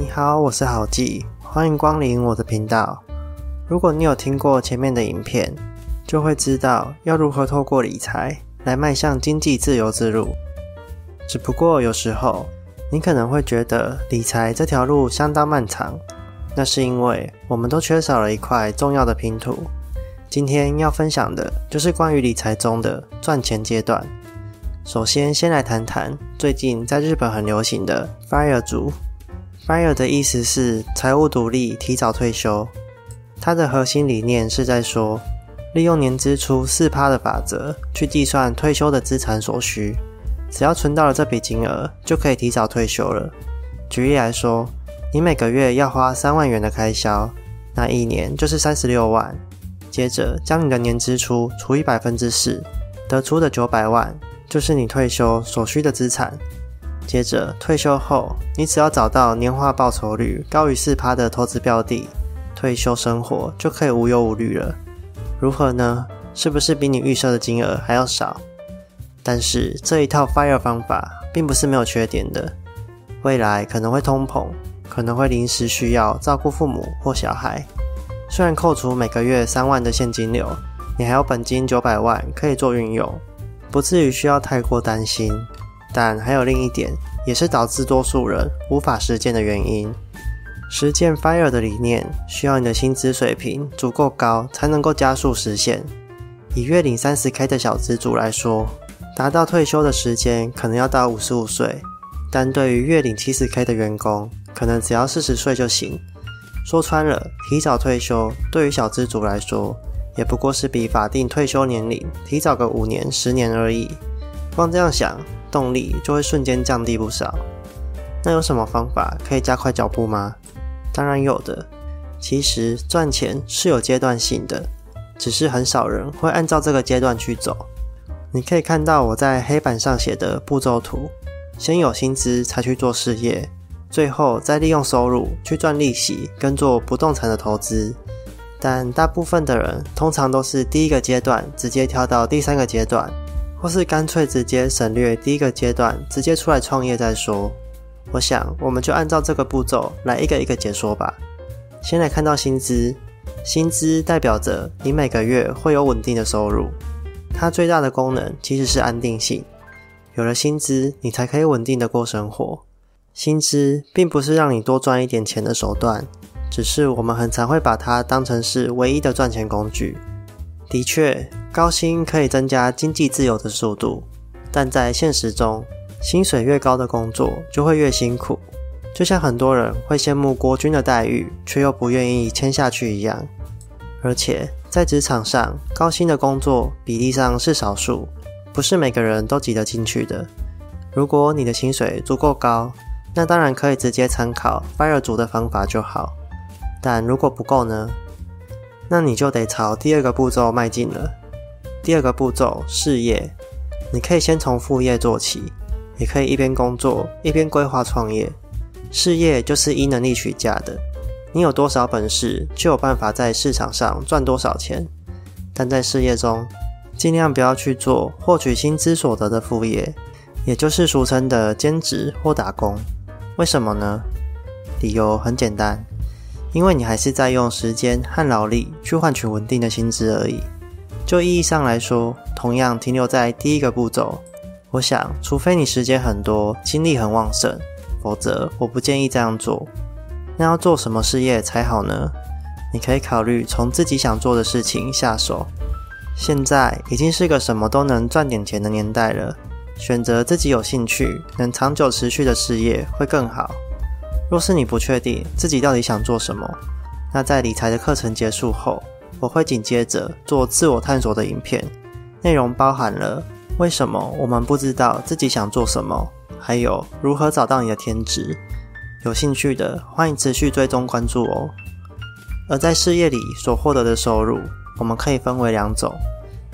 你好，我是郝记，欢迎光临我的频道。如果你有听过前面的影片，就会知道要如何透过理财来迈向经济自由之路。只不过有时候你可能会觉得理财这条路相当漫长，那是因为我们都缺少了一块重要的拼图。今天要分享的就是关于理财中的赚钱阶段。首先，先来谈谈最近在日本很流行的 “fire 族”。FIRE 的意思是财务独立、提早退休。它的核心理念是在说，利用年支出四趴的法则去计算退休的资产所需，只要存到了这笔金额，就可以提早退休了。举例来说，你每个月要花三万元的开销，那一年就是三十六万。接着将你的年支出除以百分之四，得出的九百万就是你退休所需的资产。接着退休后，你只要找到年化报酬率高于四趴的投资标的，退休生活就可以无忧无虑了。如何呢？是不是比你预设的金额还要少？但是这一套 FIRE 方法并不是没有缺点的。未来可能会通膨，可能会临时需要照顾父母或小孩。虽然扣除每个月三万的现金流，你还有本金九百万可以做运用，不至于需要太过担心。但还有另一点，也是导致多数人无法实践的原因。实践 FIRE 的理念，需要你的薪资水平足够高，才能够加速实现。以月领三十 K 的小资族来说，达到退休的时间可能要到五十五岁，但对于月领七十 K 的员工，可能只要四十岁就行。说穿了，提早退休对于小资族来说，也不过是比法定退休年龄提早个五年、十年而已。光这样想。动力就会瞬间降低不少。那有什么方法可以加快脚步吗？当然有的。其实赚钱是有阶段性的，只是很少人会按照这个阶段去走。你可以看到我在黑板上写的步骤图：先有薪资才去做事业，最后再利用收入去赚利息跟做不动产的投资。但大部分的人通常都是第一个阶段直接跳到第三个阶段。或是干脆直接省略第一个阶段，直接出来创业再说。我想，我们就按照这个步骤来一个一个解说吧。先来看到薪资，薪资代表着你每个月会有稳定的收入。它最大的功能其实是安定性。有了薪资，你才可以稳定的过生活。薪资并不是让你多赚一点钱的手段，只是我们很常会把它当成是唯一的赚钱工具。的确。高薪可以增加经济自由的速度，但在现实中，薪水越高的工作就会越辛苦。就像很多人会羡慕国军的待遇，却又不愿意签下去一样。而且在职场上，高薪的工作比例上是少数，不是每个人都挤得进去的。如果你的薪水足够高，那当然可以直接参考 FIRE 族的方法就好。但如果不够呢？那你就得朝第二个步骤迈进了。第二个步骤，事业，你可以先从副业做起，也可以一边工作一边规划创业。事业就是依能力取价的，你有多少本事，就有办法在市场上赚多少钱。但在事业中，尽量不要去做获取薪资所得的副业，也就是俗称的兼职或打工。为什么呢？理由很简单，因为你还是在用时间和劳力去换取稳定的薪资而已。就意义上来说，同样停留在第一个步骤。我想，除非你时间很多、精力很旺盛，否则我不建议这样做。那要做什么事业才好呢？你可以考虑从自己想做的事情下手。现在已经是个什么都能赚点钱的年代了，选择自己有兴趣、能长久持续的事业会更好。若是你不确定自己到底想做什么，那在理财的课程结束后。我会紧接着做自我探索的影片，内容包含了为什么我们不知道自己想做什么，还有如何找到你的天职。有兴趣的欢迎持续追踪关注哦。而在事业里所获得的收入，我们可以分为两种，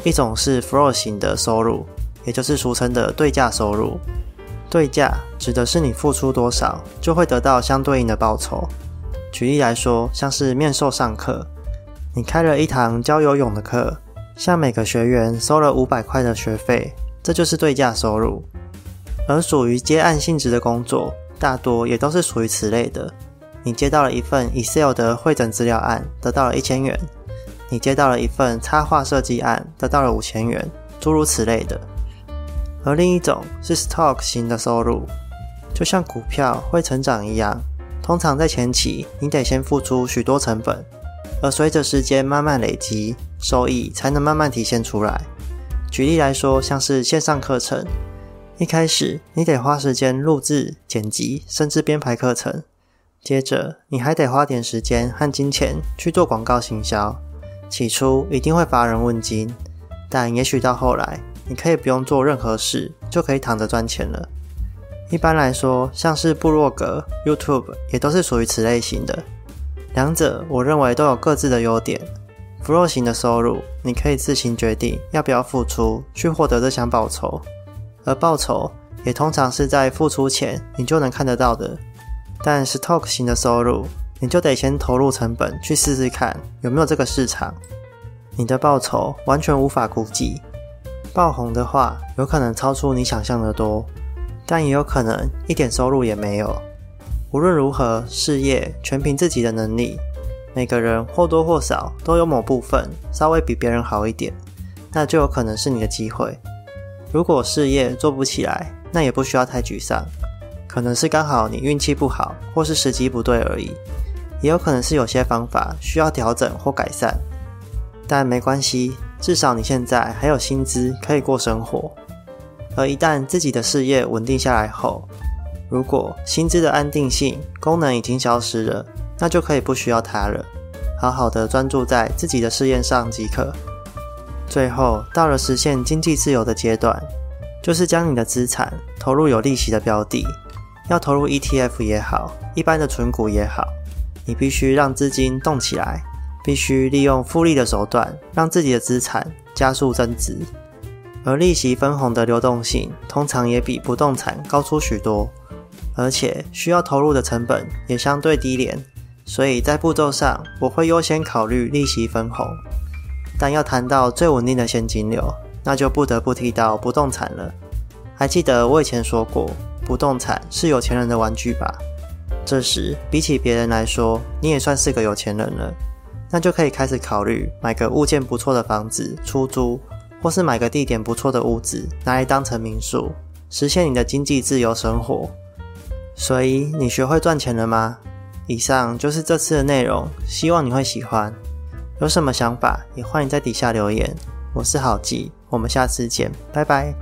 一种是 flow 型的收入，也就是俗称的对价收入。对价指的是你付出多少，就会得到相对应的报酬。举例来说，像是面授上课。你开了一堂教游泳的课，向每个学员收了五百块的学费，这就是对价收入。而属于接案性质的工作，大多也都是属于此类的，你接到了一份 Excel 的会诊资料案，得到了一千元；你接到了一份插画设计案，得到了五千元，诸如此类的。而另一种是 Stock 型的收入，就像股票会成长一样，通常在前期你得先付出许多成本，而随着时间慢慢累积，收益才能慢慢体现出来。举例来说，像是线上课程，一开始你得花时间录制、剪辑，甚至编排课程。接着，你还得花点时间和金钱去做广告行销。起初一定会乏人问津，但也许到后来，你可以不用做任何事，就可以躺着赚钱了。一般来说，像是部落格、YouTube 也都是属于此类型的。两者我认为都有各自的优点。Flow 型的收入，你可以自行决定要不要付出去获得这项报酬，而报酬也通常是在付出前你就能看得到的。但 stock 型的收入，你就得先投入成本去试试看有没有这个市场。你的报酬完全无法估计，爆红的话有可能超出你想象的多，但也有可能一点收入也没有。无论如何，事业全凭自己的能力，每个人或多或少都有某部分稍微比别人好一点，那就有可能是你的机会。如果事业做不起来，那也不需要太沮丧。可能是刚好你运气不好，或是时机不对而已，也有可能是有些方法需要调整或改善，但没关系，至少你现在还有薪资可以过生活。而一旦自己的事业稳定下来后，如果薪资的安定性功能已经消失了，那就可以不需要它了，好好的专注在自己的事业上即可。最后到了实现经济自由的阶段，就是将你的资产投入有利息的标的。要投入 ETF 也好，一般的存股也好，你必须让资金动起来，必须利用复利的手段，让自己的资产加速增值。而利息分红的流动性通常也比不动产高出许多，而且需要投入的成本也相对低廉，所以在步骤上我会优先考虑利息分红。但要谈到最稳定的现金流，那就不得不提到不动产了。还记得我以前说过。不动产是有钱人的玩具吧？这时比起别人来说，你也算是个有钱人了，那就可以开始考虑买个物件不错的房子出租，或是买个地点不错的屋子拿来当成民宿，实现你的经济自由生活。所以你学会赚钱了吗？以上就是这次的内容，希望你会喜欢。有什么想法也欢迎在底下留言。我是郝记，我们下次见，拜拜。